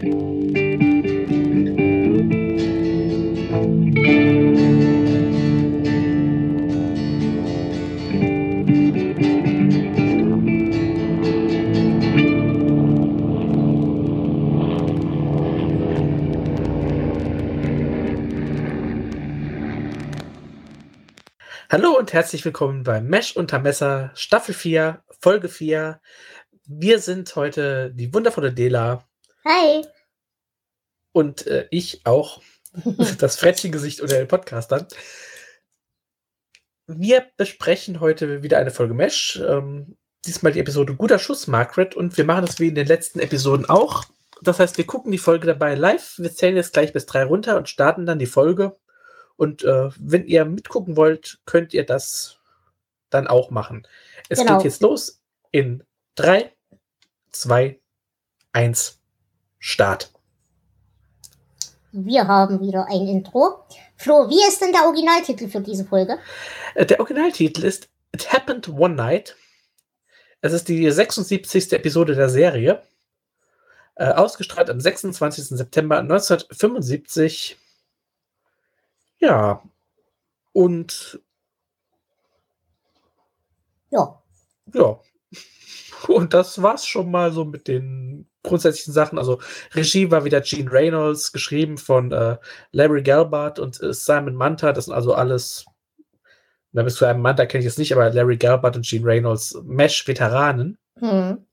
Hallo und herzlich willkommen beim Mesh unter Messer Staffel 4, Folge 4. Wir sind heute die wundervolle Dela. Hi. Und äh, ich auch. das Frettchengesicht unter den Podcastern. Wir besprechen heute wieder eine Folge Mesh. Ähm, diesmal die Episode Guter Schuss, Margaret. Und wir machen das wie in den letzten Episoden auch. Das heißt, wir gucken die Folge dabei live. Wir zählen jetzt gleich bis drei runter und starten dann die Folge. Und äh, wenn ihr mitgucken wollt, könnt ihr das dann auch machen. Es genau. geht jetzt los in 3, 2, 1, Start. Wir haben wieder ein Intro. Flo, wie ist denn der Originaltitel für diese Folge? Äh, der Originaltitel ist It Happened One Night. Es ist die 76. Episode der Serie. Äh, ausgestrahlt am 26. September 1975 ja. Und ja. Ja. Und das war's schon mal so mit den grundsätzlichen Sachen. Also Regie war wieder Gene Reynolds, geschrieben von äh, Larry Gelbart und äh, Simon Manta. Das sind also alles, na, bis zu einem Manta kenne ich es nicht, aber Larry Gelbart und Gene Reynolds, Mesh-Veteranen. Mhm.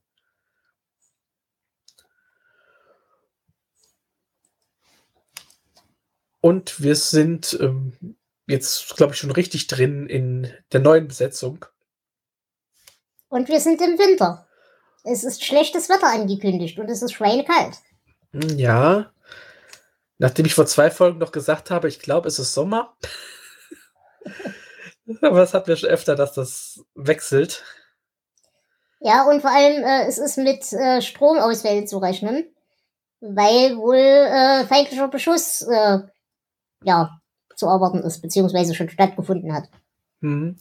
Und wir sind ähm, jetzt, glaube ich, schon richtig drin in der neuen Besetzung. Und wir sind im Winter. Es ist schlechtes Wetter angekündigt und es ist schweinekalt. Ja. Nachdem ich vor zwei Folgen noch gesagt habe, ich glaube, es ist Sommer. Aber das hatten wir schon öfter, dass das wechselt. Ja, und vor allem, äh, es ist mit äh, Stromausfällen zu rechnen, weil wohl äh, feindlicher Beschuss äh, ja, zu erwarten ist, beziehungsweise schon stattgefunden hat. Mhm.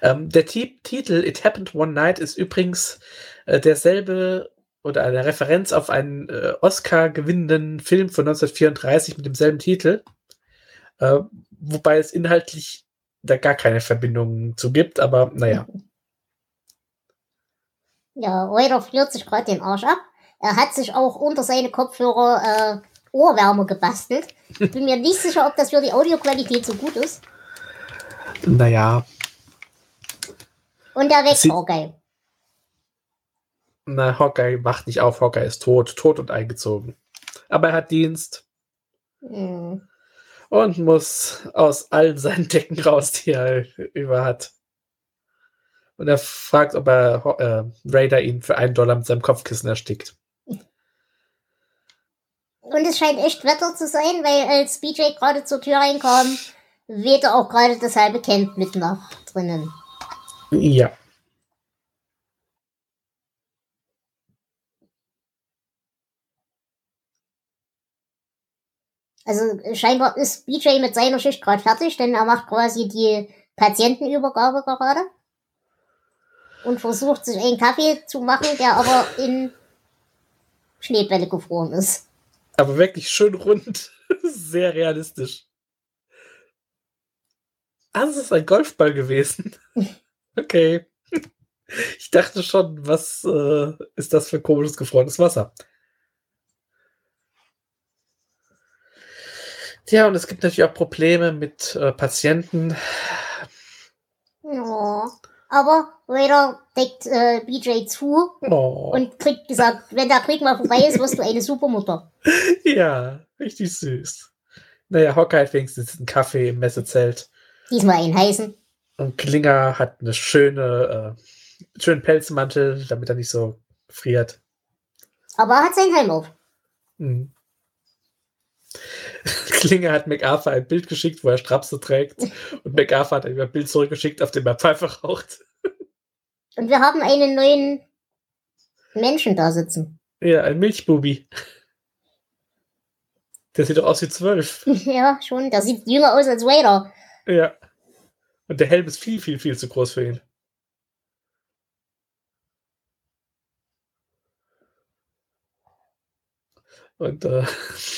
Ähm, der T Titel It Happened One Night ist übrigens äh, derselbe oder eine Referenz auf einen äh, Oscar-gewinnenden Film von 1934 mit demselben Titel, äh, wobei es inhaltlich da gar keine Verbindung zu gibt, aber naja. Ja, Reuter friert sich gerade den Arsch ab. Er hat sich auch unter seine Kopfhörer äh, Ohrwärmer gebastelt. Bin mir nicht sicher, ob das für die Audioqualität so gut ist. Naja. Und der weg, Hawkeye. Na, Hawkeye macht nicht auf, Hawkeye ist tot, tot und eingezogen. Aber er hat Dienst. Hm. Und muss aus allen seinen Decken raus, die er über hat. Und er fragt, ob er äh, Raider ihn für einen Dollar mit seinem Kopfkissen erstickt. Und es scheint echt Wetter zu sein, weil als BJ gerade zur Tür reinkam, wehte auch gerade das halbe Camp mit nach drinnen. Ja. Also scheinbar ist BJ mit seiner Schicht gerade fertig, denn er macht quasi die Patientenübergabe gerade und versucht sich einen Kaffee zu machen, der aber in Schneebälle gefroren ist. Aber wirklich schön rund. Sehr realistisch. Ah, das ist ein Golfball gewesen. Okay. Ich dachte schon, was äh, ist das für komisches gefrorenes Wasser? Tja, und es gibt natürlich auch Probleme mit äh, Patienten. Ja aber Raider deckt äh, BJ zu oh. und kriegt gesagt, wenn der Krieg mal vorbei ist, wirst du eine Supermutter. Ja, richtig süß. Naja, Hocker hat wenigstens einen Kaffee im Messezelt. Diesmal einen heißen. Und Klinger hat eine schöne, äh, schönen Pelzmantel, damit er nicht so friert. Aber er hat seinen Helm auf. Mhm. Klinger hat MacArthur ein Bild geschickt, wo er Strapse trägt. Und MacArthur hat ihm ein Bild zurückgeschickt, auf dem er Pfeife raucht. Und wir haben einen neuen Menschen da sitzen. Ja, ein Milchbubi. Der sieht doch aus wie zwölf. ja, schon. Der sieht jünger aus als Vader. Ja. Und der Helm ist viel, viel, viel zu groß für ihn. Und äh,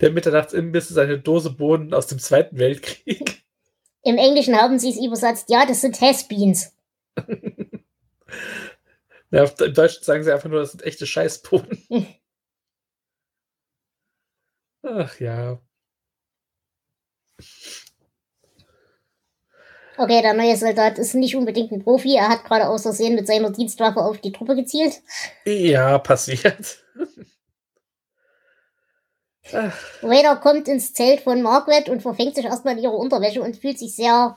der Mitternachtsimbiss ist eine Dose Bohnen aus dem Zweiten Weltkrieg. Im Englischen haben sie es übersetzt, ja, das sind Has-Beans. ja, Im Deutschen sagen sie einfach nur, das sind echte Scheißbohnen. Ach ja. Okay, der neue Soldat ist nicht unbedingt ein Profi. Er hat gerade aus Versehen mit seiner Dienstwaffe auf die Truppe gezielt. Ja, passiert. Vader kommt ins Zelt von Margaret und verfängt sich erstmal in ihre Unterwäsche und fühlt sich sehr,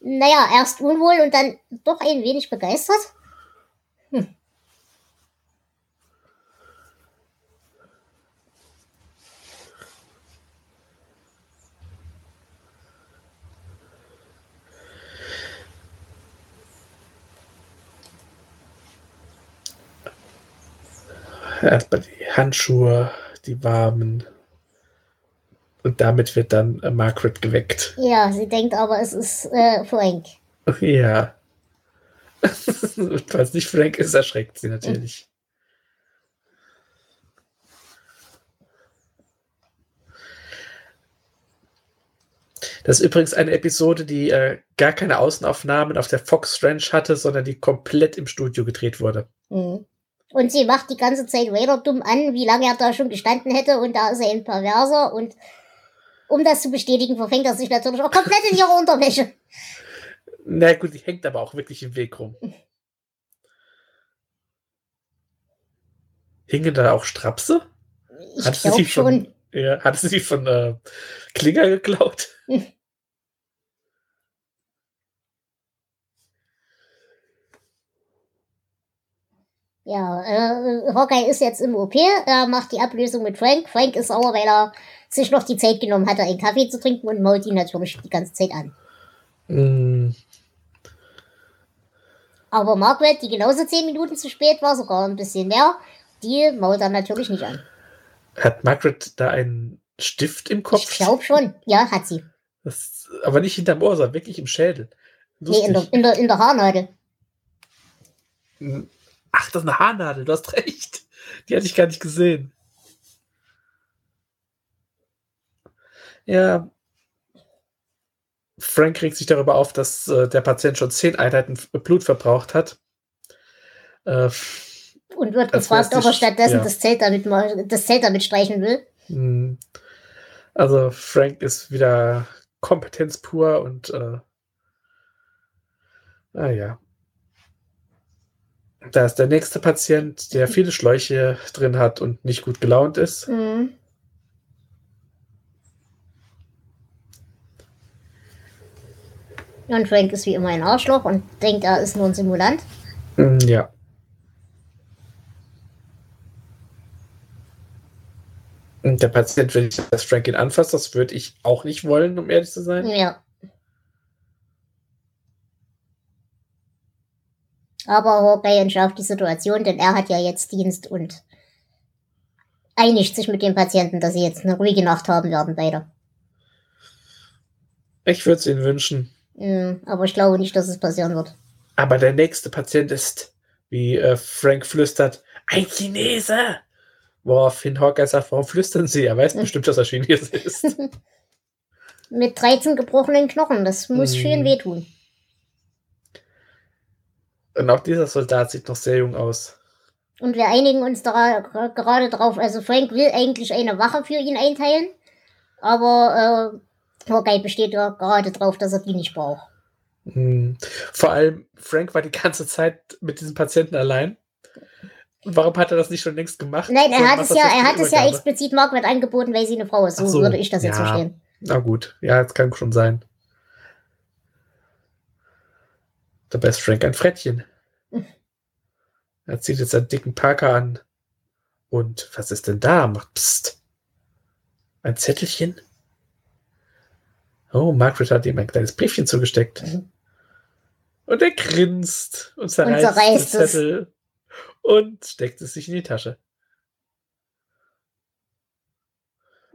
naja, erst unwohl und dann doch ein wenig begeistert. Hm. Erstmal die Handschuhe, die warmen. Und damit wird dann äh, Margaret geweckt. Ja, sie denkt aber, es ist äh, Frank. Ja. Falls nicht Frank ist, erschreckt sie natürlich. Das ist übrigens eine Episode, die äh, gar keine Außenaufnahmen auf der Fox Ranch hatte, sondern die komplett im Studio gedreht wurde. Mhm. Und sie macht die ganze Zeit Vader dumm an, wie lange er da schon gestanden hätte und da ist er ein Perverser und um das zu bestätigen, verfängt er sich natürlich auch komplett in ihre Unterwäsche. Na gut, die hängt aber auch wirklich im Weg rum. Hingen da auch Strapse? Ich glaube schon. Von, ja, hatte sie von äh, Klinger geklaut? Ja, äh, Hawkeye ist jetzt im OP, er macht die Ablösung mit Frank. Frank ist sauer, weil er sich noch die Zeit genommen hat, einen Kaffee zu trinken und mault ihn natürlich die ganze Zeit an. Mm. Aber Margaret, die genauso zehn Minuten zu spät war, sogar ein bisschen mehr, die mault er natürlich nicht an. Hat Margaret da einen Stift im Kopf? Ich glaube schon, ja, hat sie. Das, aber nicht hinterm Ohr, sondern wirklich im Schädel. Lustig. Nee, in der, in der, in der Haarnadel. Ach, das ist eine Haarnadel, du hast recht. Die hatte ich gar nicht gesehen. Ja. Frank regt sich darüber auf, dass äh, der Patient schon zehn Einheiten Blut verbraucht hat. Äh, und wird gefragt, ob er stattdessen ja. das, Zelt damit mal, das Zelt damit streichen will. Hm. Also Frank ist wieder Kompetenz pur und äh, ah ja. Da ist der nächste Patient, der viele Schläuche drin hat und nicht gut gelaunt ist. Mhm. Und Frank ist wie immer ein Arschloch und denkt, er ist nur ein Simulant. Mhm, ja. Und der Patient will nicht, dass Frank ihn anfasst. Das würde ich auch nicht wollen, um ehrlich zu sein. Ja. Aber Hawkeye entschärft die Situation, denn er hat ja jetzt Dienst und einigt sich mit dem Patienten, dass sie jetzt eine ruhige Nacht haben werden, beide. Ich würde es ihnen wünschen. Mhm, aber ich glaube nicht, dass es passieren wird. Aber der nächste Patient ist, wie äh, Frank flüstert, ein Chinese. Woraufhin Hawkeye sagt, warum flüstern Sie? Er weiß bestimmt, dass er Chinese ist. Mit 13 gebrochenen Knochen, das muss mm. schön wehtun. Und auch dieser Soldat sieht noch sehr jung aus. Und wir einigen uns da gerade drauf. Also Frank will eigentlich eine Wache für ihn einteilen, aber äh, Hawkeye besteht ja gerade drauf, dass er die nicht braucht. Hm. Vor allem, Frank war die ganze Zeit mit diesem Patienten allein. Warum hat er das nicht schon längst gemacht? Nein, er so, hat es ja, er hat es ja explizit Margaret angeboten, weil sie eine Frau ist. So, so würde ich das ja. jetzt verstehen. Na gut, ja, das kann schon sein. Dabei ist Frank ein Frettchen. Er zieht jetzt einen dicken Parker an. Und was ist denn da? Macht Psst. Ein Zettelchen? Oh, Margaret hat ihm ein kleines Briefchen zugesteckt. Mhm. Und er grinst und zerreißt, und zerreißt den Zettel es. und steckt es sich in die Tasche.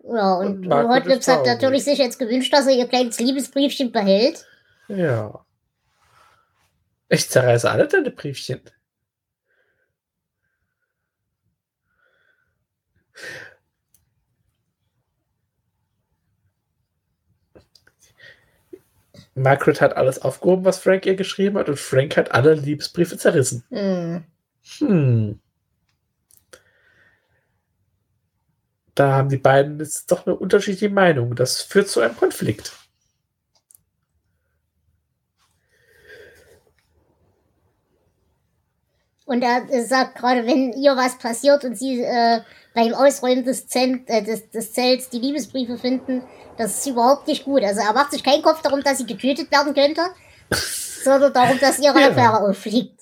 Ja, und, und Hotlips hat natürlich sich jetzt gewünscht, dass er ihr kleines Liebesbriefchen behält. Ja. Ich zerreiße alle deine Briefchen. Margaret hat alles aufgehoben, was Frank ihr geschrieben hat, und Frank hat alle Liebesbriefe zerrissen. Hm. hm. Da haben die beiden jetzt doch eine unterschiedliche Meinung. Das führt zu einem Konflikt. Und er sagt gerade, wenn ihr was passiert und sie äh, beim Ausräumen des, Zelt, äh, des, des Zelts die Liebesbriefe finden, das ist überhaupt nicht gut. Also er macht sich keinen Kopf darum, dass sie getötet werden könnte, sondern darum, dass ihre Ja. Affäre auffliegt.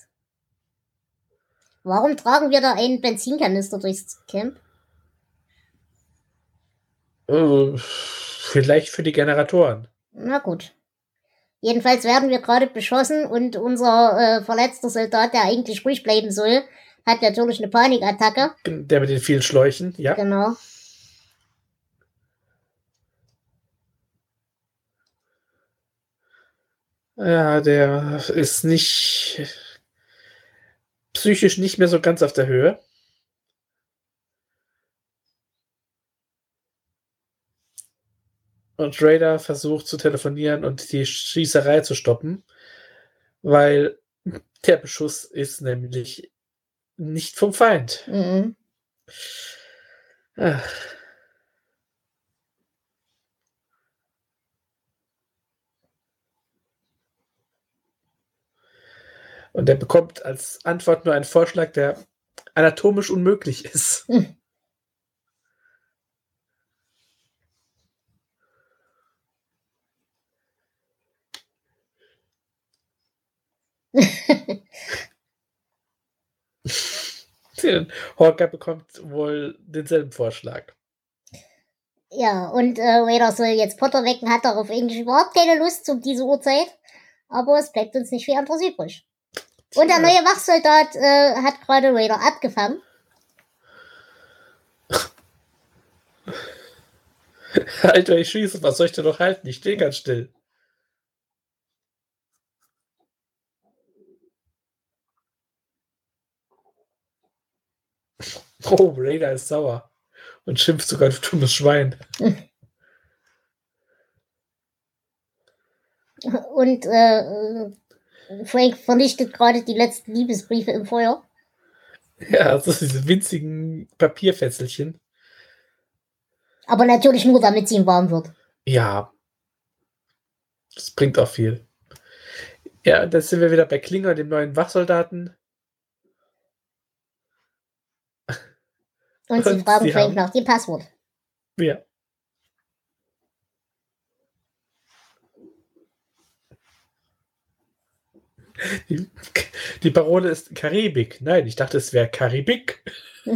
Warum tragen wir da einen Benzinkanister durchs Camp? Äh, vielleicht für die Generatoren. Na gut. Jedenfalls werden wir gerade beschossen und unser äh, verletzter Soldat, der eigentlich ruhig bleiben soll, hat natürlich eine Panikattacke. Der mit den vielen Schläuchen, ja. Genau. Ja, der ist nicht psychisch nicht mehr so ganz auf der Höhe. Und Raider versucht zu telefonieren und die Schießerei zu stoppen, weil der Beschuss ist nämlich nicht vom Feind. Mhm. Ach. Und er bekommt als Antwort nur einen Vorschlag, der anatomisch unmöglich ist. Hm. Hawker bekommt wohl denselben Vorschlag. Ja, und äh, Raider soll jetzt Potter wecken, hat darauf eigentlich überhaupt keine Lust um diese Uhrzeit. Aber es bleibt uns nicht viel anderes übrig. Und der neue Wachsoldat äh, hat gerade Raider abgefangen. Alter, ich schieße, was soll ich denn noch halten? Ich stehe ganz still. Oh, Raider ist sauer und schimpft sogar, du dummes Schwein. Und äh, Frank vernichtet gerade die letzten Liebesbriefe im Feuer. Ja, das ist diese winzigen Papierfesselchen. Aber natürlich nur, damit sie ihm warm wird. Ja. Das bringt auch viel. Ja, dann sind wir wieder bei Klinger, dem neuen Wachsoldaten. Und sie fragen sie Frank nach dem Passwort. Ja. Die, die Parole ist Karibik. Nein, ich dachte, es wäre Karibik.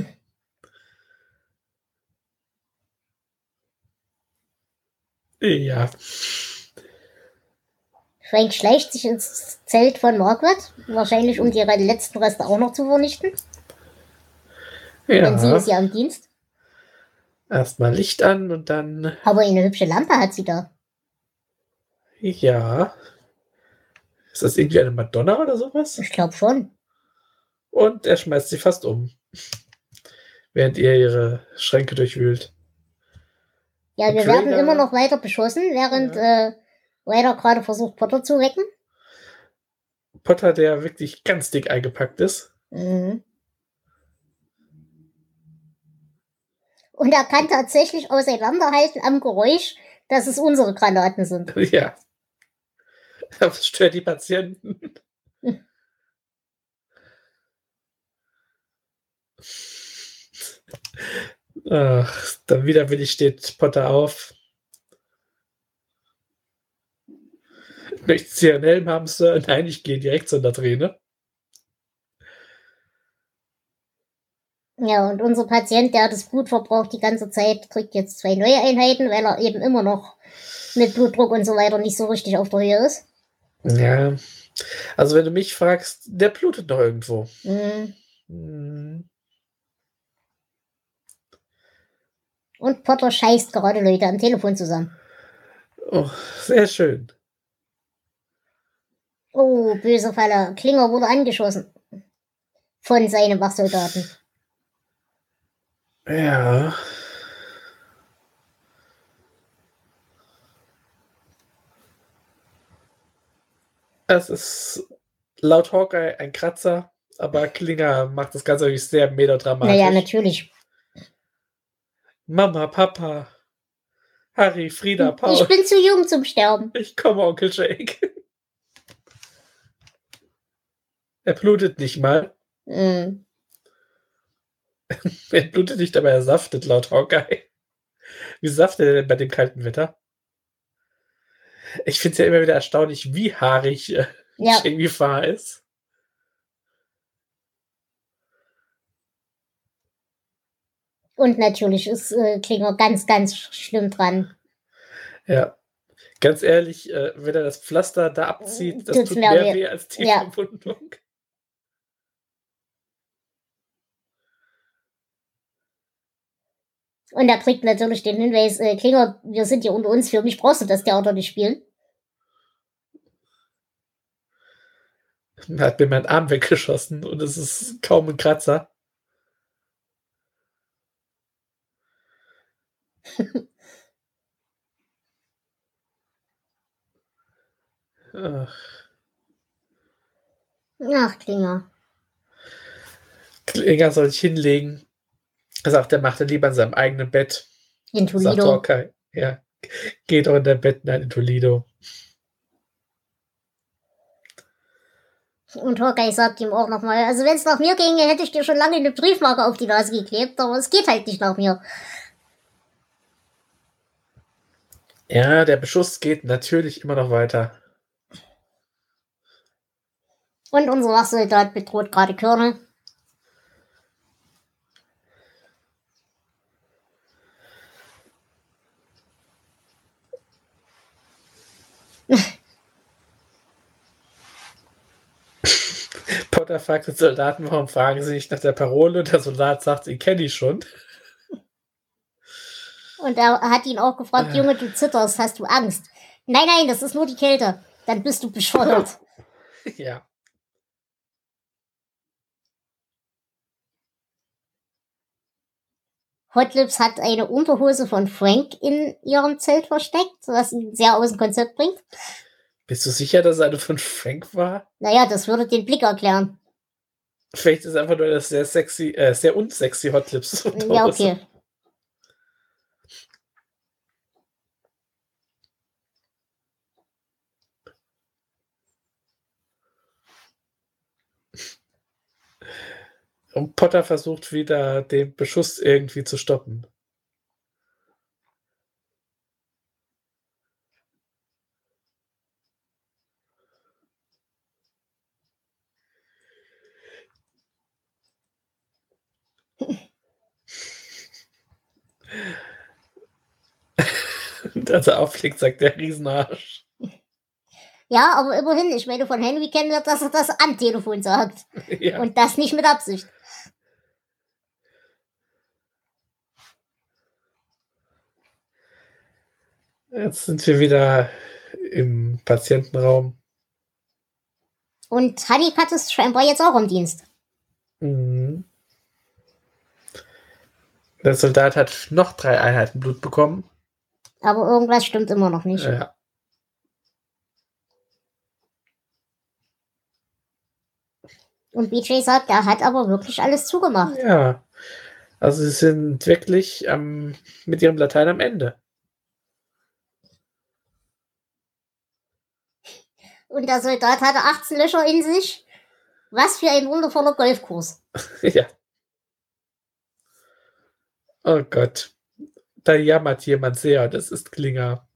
ja. Frank schleicht sich ins Zelt von Margaret, wahrscheinlich um die letzten Reste auch noch zu vernichten. Denn sie ist Ja. ja im Dienst. Erstmal Licht an und dann. Aber eine hübsche Lampe hat sie da. Ja. Ist das irgendwie eine Madonna oder sowas? Ich glaube schon. Und er schmeißt sie fast um. Während ihr ihre Schränke durchwühlt. Ja, wir werden immer noch weiter beschossen, während äh, Ryder gerade versucht, Potter zu wecken. Potter, der wirklich ganz dick eingepackt ist. Mhm. Und er kann tatsächlich auseinanderhalten am Geräusch, dass es unsere Granaten sind. Ja. Das stört die Patienten. Ach, dann wieder will ich steht Potter auf. Möchten Sie einen Helm haben, Sir? Nein, ich gehe direkt zu einer Ja, und unser Patient, der das Blut verbraucht die ganze Zeit, kriegt jetzt zwei neue Einheiten, weil er eben immer noch mit Blutdruck und so weiter nicht so richtig auf der Höhe ist. Ja. Also, wenn du mich fragst, der blutet noch irgendwo. Mhm. Hm. Und Potter scheißt gerade Leute am Telefon zusammen. Oh, sehr schön. Oh, böse Falle. Klinger wurde angeschossen. Von seinen Wachsoldaten. Ja. Es ist laut Hawkeye ein Kratzer, aber Klinger macht das Ganze natürlich sehr melodramatisch. Naja, natürlich. Mama, Papa, Harry, Frieda, Paul. Ich bin zu jung zum Sterben. Ich komme, Onkel Jake. Er blutet nicht mal. Mm. Er blutet nicht, aber er saftet laut Hawkeye. Wie saftet er denn bei dem kalten Wetter? Ich finde es ja immer wieder erstaunlich, wie haarig äh, Ja. Farr ist. Und natürlich ist äh, Klinger ganz, ganz schlimm dran. Ja. Ganz ehrlich, äh, wenn er das Pflaster da abzieht, das Tut's tut mehr mehr weh. weh als die Ja. Verwundung. Und er kriegt natürlich den Hinweis, äh, Klinger, wir sind hier unter uns, für mich brauchst du das Theater nicht spielen. Er hat mir meinen Arm weggeschossen und es ist kaum ein Kratzer. Ach, Ach, Klinger. Klinger soll sich hinlegen. Er sagt, er macht er lieber in seinem eigenen Bett. In Sagt Toledo. Hawkeye. Ja. Geht doch in der Bett, nein, in Toledo. Und Hawkeye sagt ihm auch nochmal, also wenn es nach mir ginge, hätte ich dir schon lange eine Briefmarke auf die Nase geklebt, aber es geht halt nicht nach mir. Ja, der Beschuss geht natürlich immer noch weiter. Und unser Wachsoldat bedroht gerade Körner. Potter fragt den Soldaten, warum fragen sie nicht nach der Parole? Und der Soldat sagt, ich kenne die schon. Und er hat ihn auch gefragt, Ah. Junge, du zitterst, hast du Angst? Nein, nein, das ist nur die Kälte. Dann bist du bescheuert. Ja. Hotlips hat eine Unterhose von Frank in ihrem Zelt versteckt, was ihn sehr aus dem Konzept bringt. Bist du sicher, dass es eine von Frank war? Naja, das würde den Blick erklären. Vielleicht ist einfach nur das sehr sexy, äh, sehr unsexy Hotlips. Ja, okay. Und Potter versucht wieder, den Beschuss irgendwie zu stoppen. Und als er auflegt, sagt der Riesenarsch. Ja, aber immerhin, ich meine, von Henry kennen wir, dass er das am Telefon sagt. ja. Und das nicht mit Absicht. Jetzt sind wir wieder im Patientenraum. Und Honeycutt ist scheinbar jetzt auch im Dienst. Mhm. Der Soldat hat noch drei Einheiten Blut bekommen. Aber irgendwas stimmt immer noch nicht. Ja. Und BJ sagt, er hat aber wirklich alles zugemacht. ja. Also sie sind wirklich ähm, mit ihrem Latein am Ende. Und der Soldat hatte 18 Löcher in sich. Was für ein wundervoller Golfkurs. ja. Oh Gott. Da jammert jemand sehr. Das ist Klinger.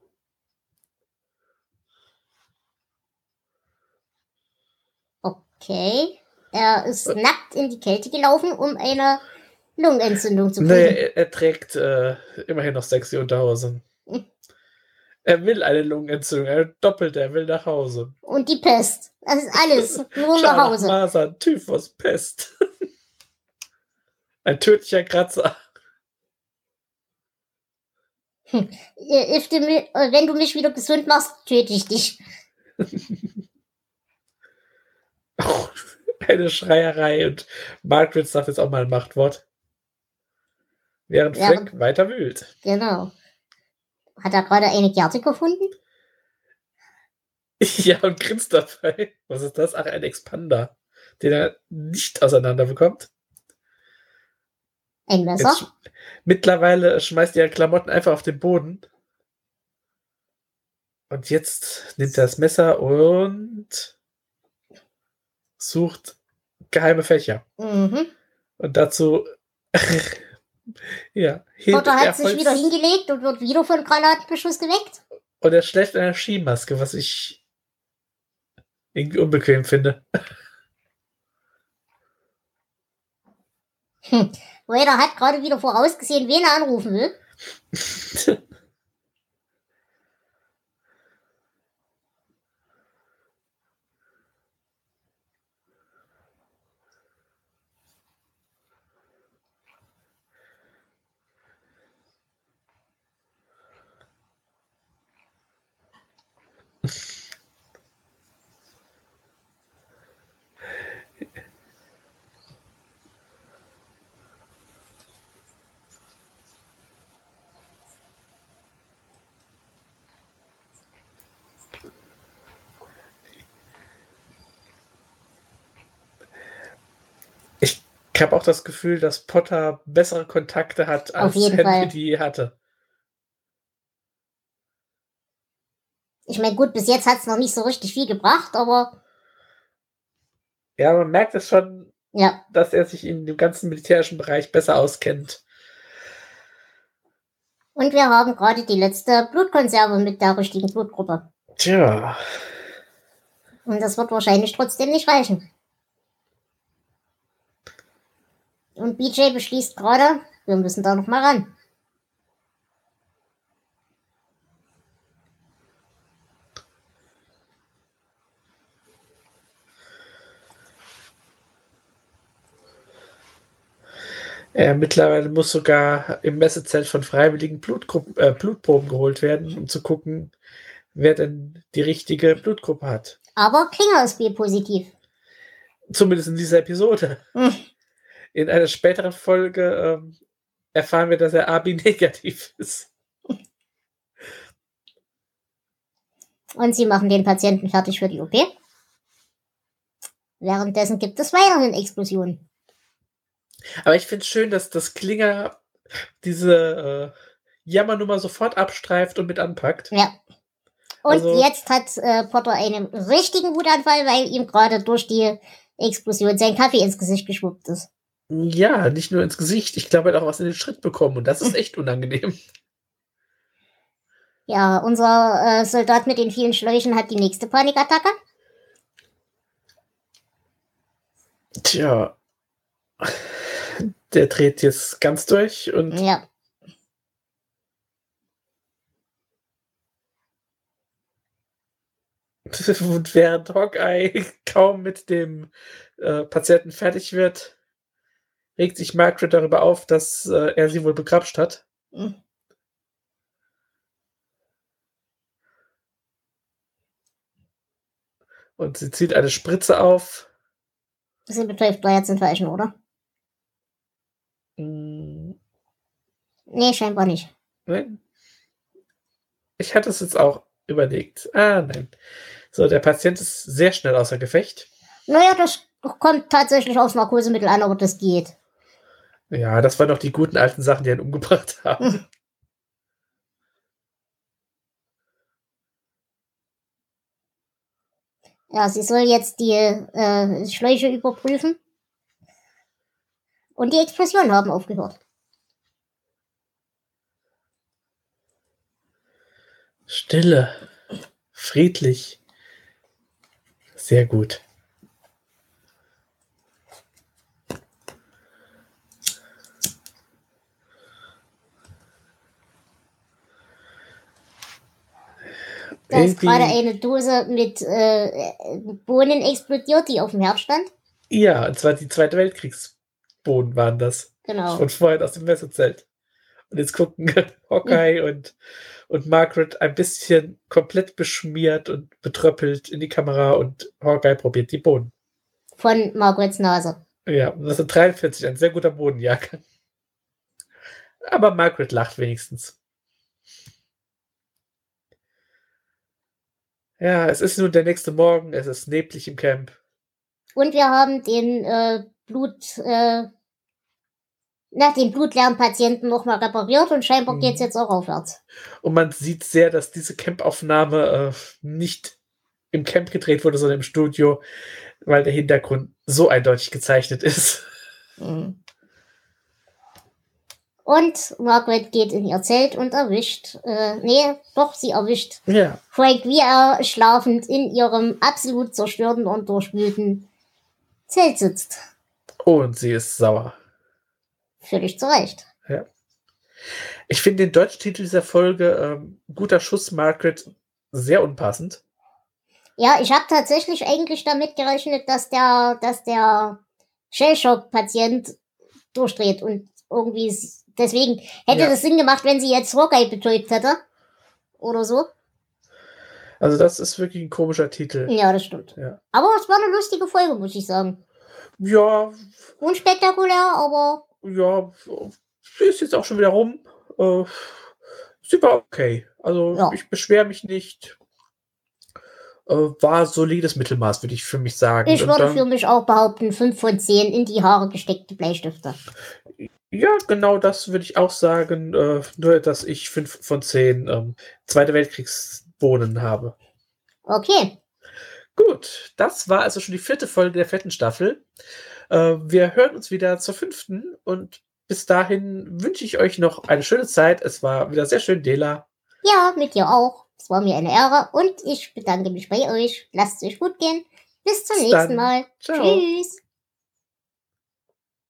Okay. Er ist nackt in die Kälte gelaufen, um eine Lungenentzündung zu kriegen. Nee, er, er trägt äh, immerhin noch sexy Unterhosen. Hm. Er will eine Lungenentzündung. Er doppelt, er will nach Hause. Und die Pest. Das ist alles. Nur nach Hause. Masern, Typhus, Pest. Ein tödlicher Kratzer. Du äh, Wenn du mich wieder gesund machst, töte ich dich. Eine Schreierei und Margaret sagt jetzt auch mal ein Machtwort. Während Ja. Frank weiter wühlt. Genau. Hat er gerade eine Gerte gefunden? Ja, und grinst dabei. Was ist das? Ach, ein Expander, den er nicht auseinander bekommt. Ein Messer? Jetzt, mittlerweile schmeißt er Klamotten einfach auf den Boden. Und jetzt nimmt er das Messer und sucht geheime Fächer. Mhm. Und dazu, ja, er hat sich wieder hingelegt und wird wieder von Granatenbeschuss geweckt. Und er schläft in einer Skimaske, was ich irgendwie unbequem finde. Hm. Vader hat gerade wieder vorausgesehen, wen er anrufen will. Ich habe auch das Gefühl, dass Potter bessere Kontakte hat, als Henry Fall. die hatte. Ich meine, gut, bis jetzt hat es noch nicht so richtig viel gebracht, aber Ja, man merkt es schon, ja, dass er sich in dem ganzen militärischen Bereich besser auskennt. Und wir haben gerade die letzte Blutkonserve mit der richtigen Blutgruppe. Tja, Und das wird wahrscheinlich trotzdem nicht reichen. Und BJ beschließt gerade, wir müssen da noch mal ran. äh, mittlerweile muss sogar im Messezelt von Freiwilligen Blutgruppen, äh, Blutproben geholt werden, um zu gucken, wer denn die richtige Blutgruppe hat. Aber Klinger ist B-positiv. Zumindest in dieser Episode. Hm. In einer späteren Folge ähm, erfahren wir, dass er AB-negativ ist. Und sie machen den Patienten fertig für die OP. Währenddessen gibt es weiterhin Explosionen. Aber ich finde es schön, dass das Klinger diese äh, Jammernummer sofort abstreift und mit anpackt. Ja. Und Also- jetzt hat äh, Potter einen richtigen Wutanfall, weil ihm gerade durch die Explosion sein Kaffee ins Gesicht geschwuppt ist. Ja, nicht nur ins Gesicht. Ich glaube, er hat auch was in den Schritt bekommen und das ist echt unangenehm. Ja, unser äh, Soldat mit den vielen Schläuchen hat die nächste Panikattacke. Tja. Der dreht jetzt ganz durch und Ja. Und während Hawkeye kaum mit dem äh, Patienten fertig wird, regt sich Margaret darüber auf, dass äh, er sie wohl begrapscht hat. Mhm. Und sie zieht eine Spritze auf. Sie betrifft jetzt entweichen, oder? Mm, Nee, scheinbar nicht. Nein. Ich hatte es jetzt auch überlegt. Ah, nein. So, der Patient ist sehr schnell außer Gefecht. Naja, das kommt tatsächlich aufs Narkosemittel an, aber das geht. Ja, das waren doch die guten alten Sachen, die ihn umgebracht haben. Ja, sie soll jetzt die äh, Schläuche überprüfen. Und die Explosionen haben aufgehört. Stille. Friedlich. Sehr gut. Da ist gerade eine Dose mit äh, Bohnen explodiert, die auf dem Herd stand. Ja, und zwar die Zweite Weltkriegsboden waren das. Genau. Von vorhin aus dem Messezelt. Und jetzt gucken Hawkeye und, und Margaret ein bisschen komplett beschmiert und betröppelt in die Kamera und Hawkeye probiert die Boden. Von Margarets Nase. Ja, und das sind 43, ein sehr guter Bodenjagd. Aber Margaret lacht wenigstens. Ja, es ist nun der nächste Morgen, es ist neblig im Camp. Und wir haben den äh, Blut, äh, nach den blutleeren Patienten nochmal repariert und scheinbar Mhm. geht's jetzt auch aufwärts. Und man sieht sehr, dass diese Campaufnahme äh, nicht im Camp gedreht wurde, sondern im Studio, weil der Hintergrund so eindeutig gezeichnet ist. Mhm. Und Margaret geht in ihr Zelt und erwischt, äh, nee, doch, sie erwischt Ja. Frank, wie er schlafend in ihrem absolut zerstörten und durchwühlten Zelt sitzt. Und sie ist sauer. Völlig zu Recht. Ich finde den deutschen Titel dieser Folge ähm, Guter Schuss, Margaret, sehr unpassend. Ja, ich habe tatsächlich eigentlich damit gerechnet, dass der, dass der Shellshock-Patient durchdreht und irgendwie deswegen hätte Ja. das Sinn gemacht, wenn sie jetzt Hawkeye betäubt hätte. Oder so. Also das ist wirklich ein komischer Titel. Ja, das stimmt. Ja. Aber es war eine lustige Folge, muss ich sagen. Ja, Unspektakulär, aber ja, sie ist jetzt auch schon wieder rum. Äh, sie war okay. Also Ja. ich beschwere mich nicht. Äh, war solides Mittelmaß, würde ich für mich sagen. ich Und würde dann- für mich auch behaupten, 5 von 10 in die Haare gesteckte Bleistifte. Ja, genau das würde ich auch sagen. Äh, nur, dass ich 5 von 10 ähm, Zweite Weltkriegsbohnen habe. Okay. Gut, das war also schon die vierte Folge der vierten Staffel. Äh, wir hören uns wieder zur fünften und bis dahin wünsche ich euch noch eine schöne Zeit. Es war wieder sehr schön, Dela. Ja, mit dir auch. Es war mir eine Ehre und ich bedanke mich bei euch. Lasst es euch gut gehen. Bis zum Bis nächsten dann. Mal. Ciao. Tschüss.